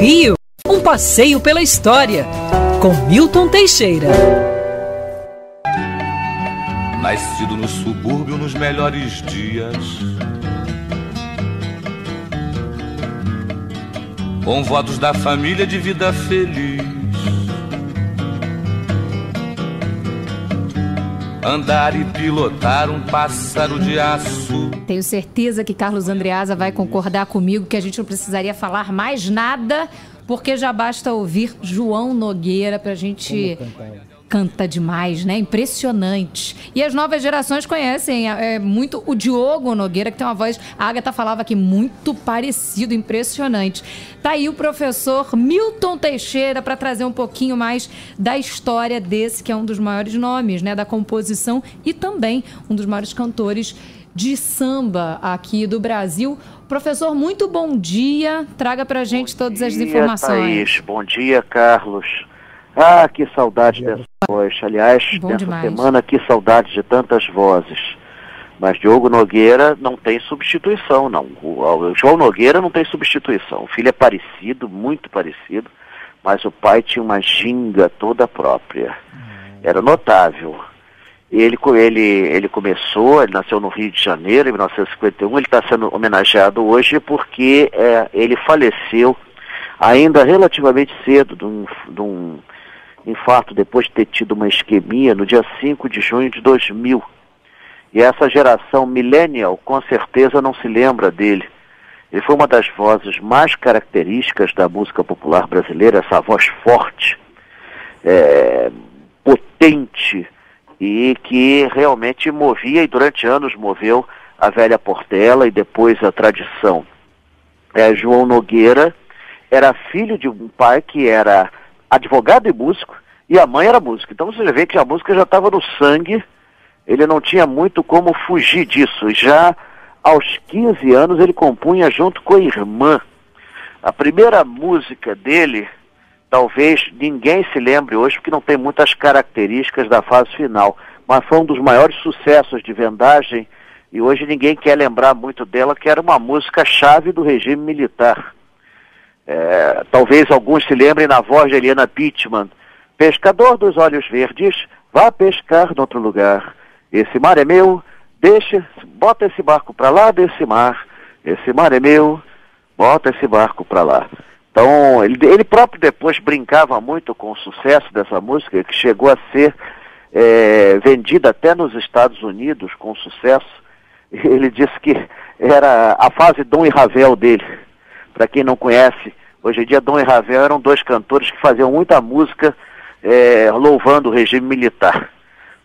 Rio, um passeio pela história, com Milton Teixeira. Nascido no subúrbio nos melhores dias. Com votos da família de vida feliz. Andar e pilotar um pássaro de aço. Tenho certeza que Carlos Andreasa vai concordar comigo que a gente não precisaria falar mais nada, porque já basta ouvir João Nogueira para a gente canta demais, né? Impressionante. E as novas gerações conhecem é, muito o Diogo Nogueira, que tem uma voz, a Agatha falava aqui, muito parecido, impressionante. Tá aí o professor Milton Teixeira para trazer um pouquinho mais da história desse, que é um dos maiores nomes, né? Da composição e também um dos maiores cantores de samba aqui do Brasil. Professor, muito bom dia. Traga para a gente bom todas dia, as informações. Thaís. Bom dia, Carlos. Ah, que saudade dessa voz. Aliás, Bom nessa demais. semana, que saudade de tantas vozes. Mas Diogo Nogueira não tem substituição, não. O, João Nogueira não tem substituição. O filho é parecido, muito parecido, mas o pai tinha uma ginga toda própria. Era notável. Ele, ele, ele começou, ele nasceu no Rio de Janeiro, em 1951, ele está sendo homenageado hoje porque é, ele faleceu ainda relativamente cedo de um, de um infarto depois de ter tido uma isquemia no dia 5 de junho de 2000. E essa geração millennial com certeza não se lembra dele. Ele foi uma das vozes mais características da música popular brasileira, essa voz forte, é, potente e que realmente movia e durante anos moveu a velha Portela e depois a tradição. É, João Nogueira era filho de um pai que era advogado e músico e a mãe era música. Então você vê que a música já estava no sangue, ele não tinha muito como fugir disso. Já aos 15 anos ele compunha junto com a irmã. A primeira música dele, talvez ninguém se lembre hoje, porque não tem muitas características da fase final, mas foi um dos maiores sucessos de vendagem e hoje ninguém quer lembrar muito dela, que era uma música chave do regime militar. É, talvez alguns se lembrem na voz de Eliana Pittman. Pescador dos olhos verdes, vá pescar em outro lugar. Esse mar é meu, deixa, bota esse barco para lá desse mar. Esse mar é meu, bota esse barco para lá. Então, ele, ele próprio depois brincava muito com o sucesso dessa música, que chegou a ser é, vendida até nos Estados Unidos com sucesso. Ele disse que era a fase Dom e Ravel dele. Para quem não conhece, hoje em dia Dom e Ravel eram dois cantores que faziam muita música é, louvando o regime militar.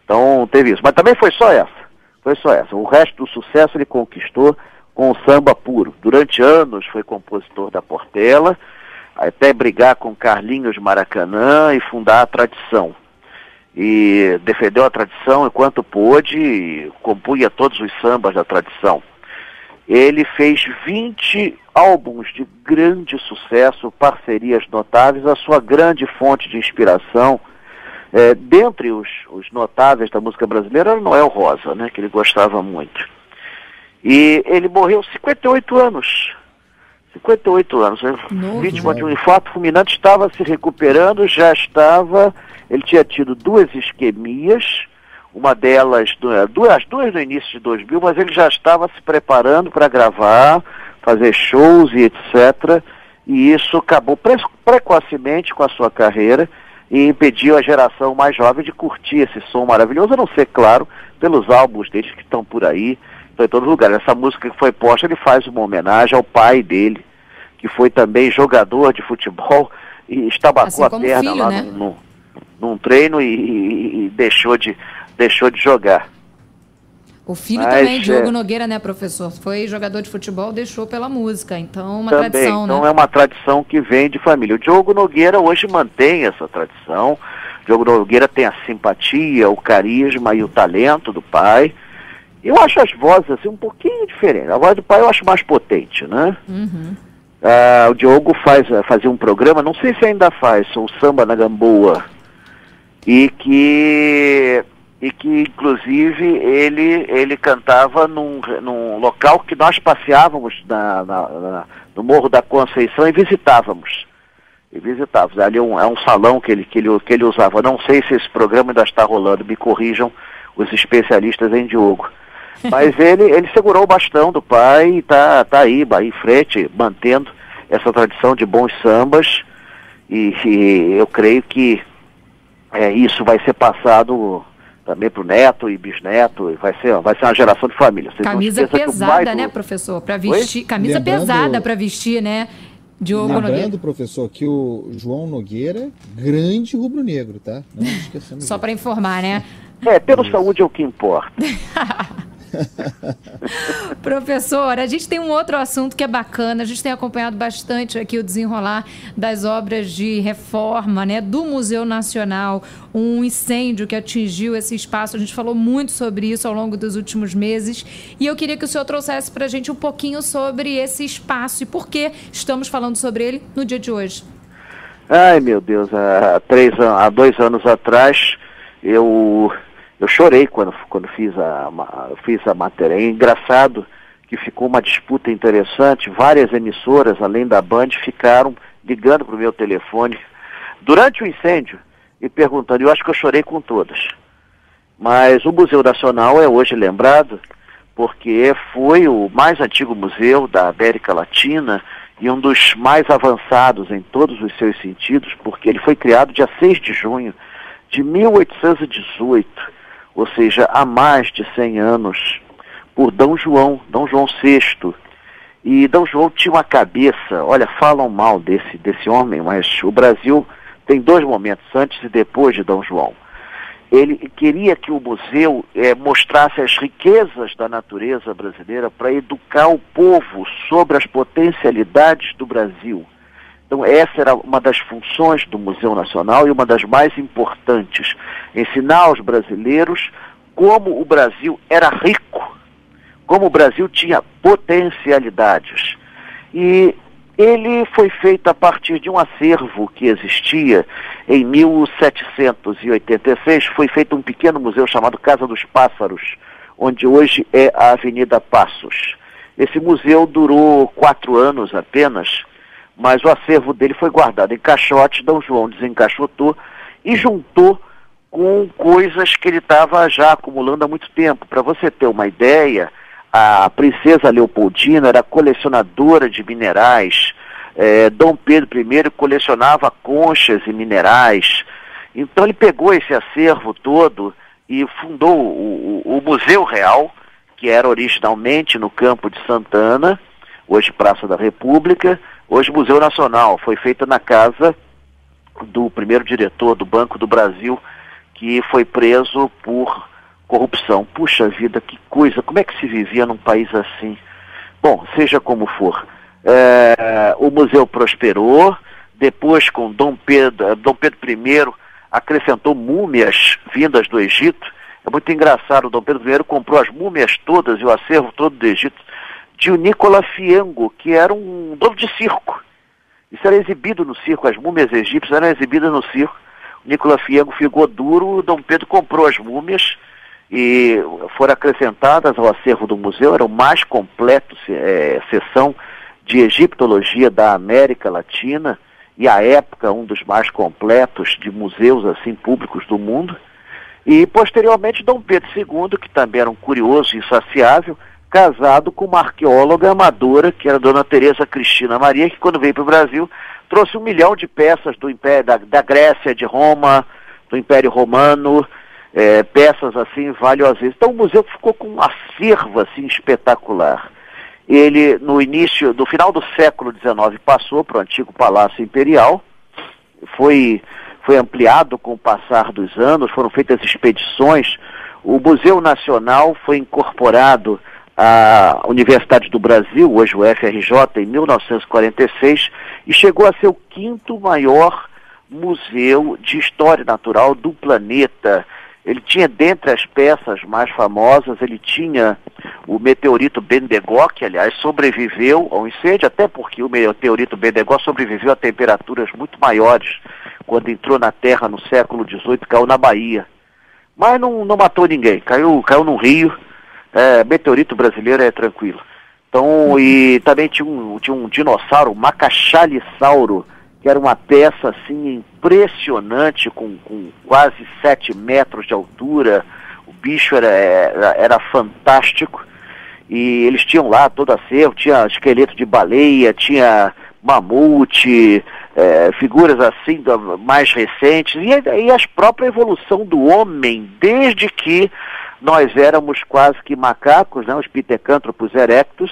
Então teve isso. Mas também foi só essa. Foi só essa. O resto do sucesso ele conquistou com o samba puro. Durante anos foi compositor da Portela, até brigar com Carlinhos Maracanã e fundar a tradição. E defendeu a tradição enquanto pôde, compunha todos os sambas da tradição. Ele fez 20 álbuns de grande sucesso, parcerias notáveis, a sua grande fonte de inspiração. É, dentre os, os notáveis da música brasileira era o Noel Rosa, né, que ele gostava muito. E ele morreu aos 58 anos. 58 anos. né? Novo, Vítima de um infarto fulminante, estava se recuperando, já estava. Ele tinha tido duas isquemias, uma delas, du- duas, as duas no início de 2000, mas ele já estava se preparando para gravar, fazer shows e etc. E isso acabou pre precocemente com a sua carreira e impediu a geração mais jovem de curtir esse som maravilhoso, a não ser, claro, pelos álbuns deles que estão por aí, estão em todo lugar. Essa música que foi posta, ele faz uma homenagem ao pai dele, que foi também jogador de futebol e estabacou Assim a perna filho, lá né? num, num- num treino e, e- e deixou, de, deixou de jogar. O filho Mas, também, Diogo é- Nogueira, né, professor? Foi jogador de futebol, deixou pela música. Então, uma também. tradição, então né? é uma tradição que vem de família. O Diogo Nogueira hoje mantém essa tradição. O Diogo Nogueira tem a simpatia, o carisma e o talento do pai. Eu acho as vozes assim um pouquinho diferentes. A voz do pai eu acho mais potente, né? Uhum. Ah, o Diogo faz, fazia um programa, não sei se ainda faz, o Samba na Gamboa. E que, e que inclusive, ele, ele cantava num, num local que nós passeávamos na, na- na- no Morro da Conceição e visitávamos. e visitava. Ali é um, é um salão que ele, que, ele, que ele usava. Não sei se esse programa ainda está rolando, me corrijam os especialistas em Diogo. Mas ele, ele segurou o bastão do pai e está tá aí, em frente, mantendo essa tradição de bons sambas. E, e eu creio que é, isso vai ser passado também para o neto e bisneto, vai ser, vai ser uma geração de família. Vocês camisa pesada, né, professor? Para vestir, Oi? camisa Lembrando... pesada para vestir, né? Diogo Lembrando, Nogueira. professor, que o João Nogueira, grande rubro-negro, tá? Não esquecendo. Só para informar, né? É, pelo Isso. saúde é o que importa. Professor, a gente tem um outro assunto que é bacana. A gente tem acompanhado bastante aqui o desenrolar das obras de reforma né, do Museu Nacional. Um incêndio que atingiu esse espaço. A gente falou muito sobre isso ao longo dos últimos meses. E eu queria que o senhor trouxesse para a gente um pouquinho sobre esse espaço e por que estamos falando sobre ele no dia de hoje. Ai, meu Deus, há, três, há dois anos atrás eu eu chorei quando, quando fiz, a, fiz a matéria. É engraçado que ficou uma disputa interessante. Várias emissoras, além da Band, ficaram ligando para o meu telefone durante o incêndio e perguntando. Eu acho que eu chorei com todas. Mas o Museu Nacional é hoje lembrado porque foi o mais antigo museu da América Latina e um dos mais avançados em todos os seus sentidos, porque ele foi criado dia 6 de junho de 1818 ou seja, há mais de 100 anos, por D. João, D. João VI. E D. João tinha uma cabeça, olha, falam mal desse, desse homem, mas o Brasil tem dois momentos, antes e depois de D. João. Ele queria que o museu é, mostrasse as riquezas da natureza brasileira para educar o povo sobre as potencialidades do Brasil. Então, essa era uma das funções do Museu Nacional e uma das mais importantes: ensinar aos brasileiros como o Brasil era rico, como o Brasil tinha potencialidades. E ele foi feito a partir de um acervo que existia em 1786. Foi feito um pequeno museu chamado Casa dos Pássaros, onde hoje é a Avenida Passos. Esse museu durou quatro anos apenas mas o acervo dele foi guardado em caixote, D. João desencaixotou e juntou com coisas que ele estava já acumulando há muito tempo. Para você ter uma ideia, a princesa Leopoldina era colecionadora de minerais, é, Dom Pedro I colecionava conchas e minerais. Então ele pegou esse acervo todo e fundou o, o, o Museu Real, que era originalmente no campo de Santana, hoje Praça da República, Hoje, Museu Nacional foi feita na casa do primeiro diretor do Banco do Brasil, que foi preso por corrupção. Puxa vida, que coisa, como é que se vivia num país assim? Bom, seja como for, é, o museu prosperou, depois com Dom Pedro, Dom Pedro I acrescentou múmias vindas do Egito. É muito engraçado, Dom Pedro I comprou as múmias todas e o acervo todo do Egito de o Nicola Fiengo, que era um dono de circo. Isso era exibido no circo, as múmias egípcias eram exibidas no circo. O Nicola Fiengo ficou duro, Dom Pedro comprou as múmias e foram acrescentadas ao acervo do museu, era o mais completo é, sessão de egiptologia da América Latina e à época um dos mais completos de museus assim públicos do mundo. E posteriormente Dom Pedro II, que também era um curioso e insaciável, casado com uma arqueóloga amadora, que era dona Teresa Cristina Maria, que quando veio para o Brasil trouxe um milhão de peças do Império, da, da Grécia, de Roma, do Império Romano, é, peças assim valiosas. Então o museu ficou com um acervo assim espetacular. Ele, no início, no final do século XIX, passou para o antigo Palácio Imperial, foi, foi ampliado com o passar dos anos, foram feitas expedições. O Museu Nacional foi incorporado a Universidade do Brasil, hoje o FRJ, em 1946, e chegou a ser o quinto maior museu de história natural do planeta. Ele tinha, dentre as peças mais famosas, ele tinha o meteorito Bendegó, que aliás sobreviveu ao incêndio, até porque o meteorito Bendegó sobreviveu a temperaturas muito maiores quando entrou na Terra no século XVIII, caiu na Bahia. Mas não, não matou ninguém, caiu, caiu no rio, é, meteorito brasileiro é tranquilo. Então, e também tinha um, tinha um dinossauro, Macachalissauro, que era uma peça assim impressionante, com, com quase 7 metros de altura. O bicho era, era, era fantástico. E eles tinham lá todo acervo, tinha esqueleto de baleia, tinha mamute, é, figuras assim da, mais recentes, e, e a própria evolução do homem, desde que nós éramos quase que macacos, né, os pitecântropos erectus,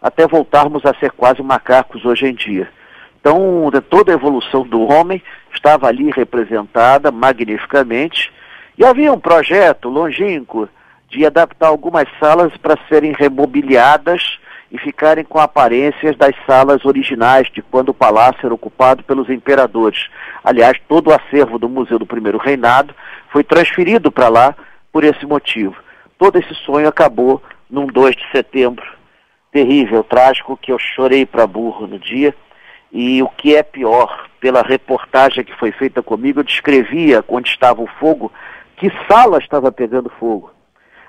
até voltarmos a ser quase macacos hoje em dia. Então, toda a evolução do homem estava ali representada magnificamente. E havia um projeto longínquo de adaptar algumas salas para serem remobiliadas e ficarem com aparências das salas originais de quando o palácio era ocupado pelos imperadores. Aliás, todo o acervo do Museu do Primeiro Reinado foi transferido para lá por esse motivo. Todo esse sonho acabou num 2 de setembro terrível, trágico, que eu chorei para burro no dia e o que é pior, pela reportagem que foi feita comigo, eu descrevia onde estava o fogo, que sala estava pegando fogo.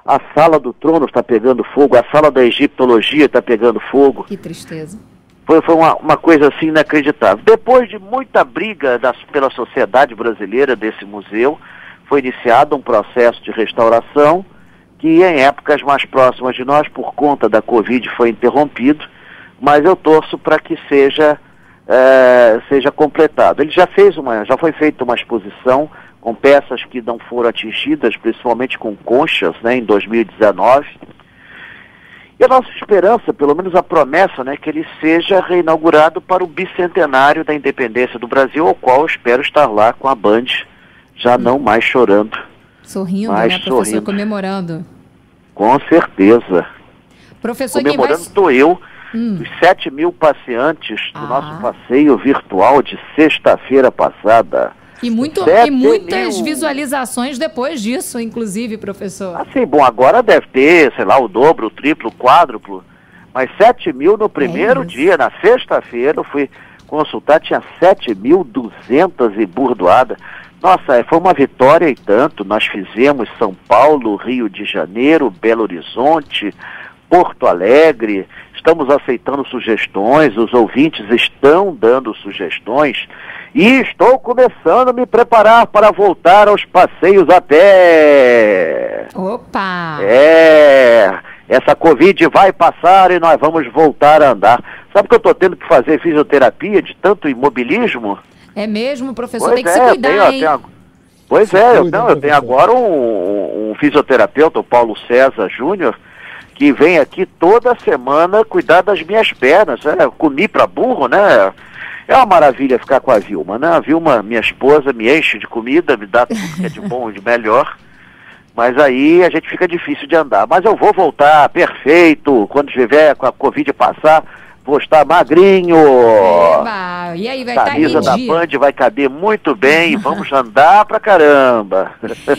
A sala do trono está pegando fogo, a sala da egiptologia está pegando fogo. Que tristeza. Foi, foi uma, uma coisa assim inacreditável. Depois de muita briga pela sociedade brasileira desse museu, foi iniciado um processo de restauração que em épocas mais próximas de nós, por conta da Covid, foi interrompido, mas eu torço para que seja é, seja completado. Ele já fez uma, já foi feita uma exposição com peças que não foram atingidas, principalmente com conchas, né, em 2019. E a nossa esperança, pelo menos a promessa, né, que ele seja reinaugurado para o bicentenário da independência do Brasil, ao qual eu espero estar lá com a Band, já não mais chorando. Sorrindo, né, professor? Sorrindo. Comemorando. Com certeza. Professor, Comemorando estou vai... eu hum. dos 7 mil passeantes do ah. nosso passeio virtual de sexta-feira passada. E, muito, e muitas mil... visualizações depois disso, inclusive, professor. Assim, bom, agora deve ter, sei lá, o dobro, o triplo, o quádruplo. Mas 7 mil no primeiro é dia, na sexta-feira, eu fui consultar, tinha 7.200 e burdoada. Nossa, é, foi uma vitória e tanto. Nós fizemos São Paulo, Rio de Janeiro, Belo Horizonte, Porto Alegre, estamos aceitando sugestões, os ouvintes estão dando sugestões e estou começando a me preparar para voltar aos passeios a pé. Opa! É, essa Covid vai passar e nós vamos voltar a andar. Sabe que eu estou tendo que fazer fisioterapia de tanto imobilismo? É mesmo, professor? Pois tem que é, se cuidar, tenho, hein? Tenho, pois é, eu, não, eu tenho agora um, um fisioterapeuta, o Paulo César Júnior, que vem aqui toda semana cuidar das minhas pernas. Né? Comi para burro, né? É uma maravilha ficar com a Vilma, né? A Vilma, minha esposa, me enche de comida, me dá tudo que é de bom e de melhor. Mas aí a gente fica difícil de andar. Mas eu vou voltar perfeito quando tiver com a Covid passar Vou estar magrinho. Eba. E aí, vai estar Camisa da Band vai caber muito bem. Vamos andar pra caramba.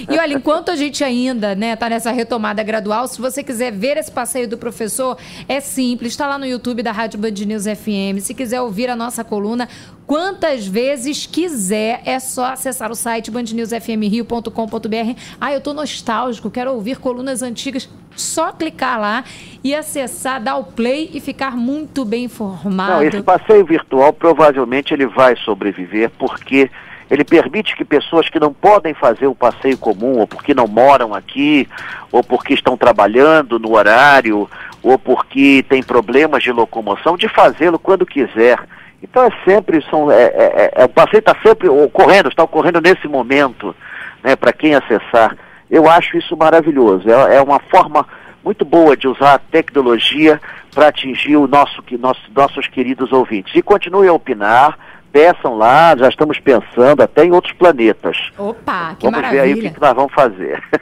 E olha, enquanto a gente ainda né, tá nessa retomada gradual, se você quiser ver esse passeio do professor, é simples. Está lá no YouTube da Rádio Band News FM. Se quiser ouvir a nossa coluna, quantas vezes quiser, é só acessar o site bandnewsfmrio.com.br. Ah, eu tô nostálgico, quero ouvir colunas antigas só clicar lá e acessar, dar o play e ficar muito bem informado. Não, esse passeio virtual provavelmente ele vai sobreviver porque ele permite que pessoas que não podem fazer o passeio comum, ou porque não moram aqui, ou porque estão trabalhando no horário, ou porque tem problemas de locomoção, de fazê-lo quando quiser. Então é sempre, são, é, é, é, o passeio está sempre ocorrendo, está ocorrendo nesse momento, né, para quem acessar. Eu acho isso maravilhoso. É, é uma forma muito boa de usar a tecnologia para atingir o nosso, que, nosso, nossos queridos ouvintes. E continue a opinar, peçam lá, já estamos pensando até em outros planetas. Opa, que vamos maravilha. Vamos ver aí o que, que nós vamos fazer.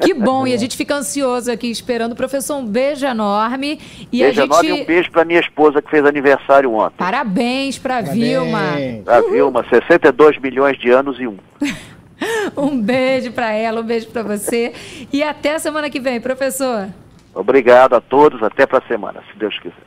Que bom, e a gente fica ansioso aqui esperando. Professor, um beijo enorme. E beijo a gente... enorme e um beijo para minha esposa que fez aniversário ontem. Parabéns para Vilma. Para Vilma, 62 milhões de anos e um. Um beijo para ela, um beijo para você. E até a semana que vem, professor. Obrigado a todos, até para a semana, se Deus quiser.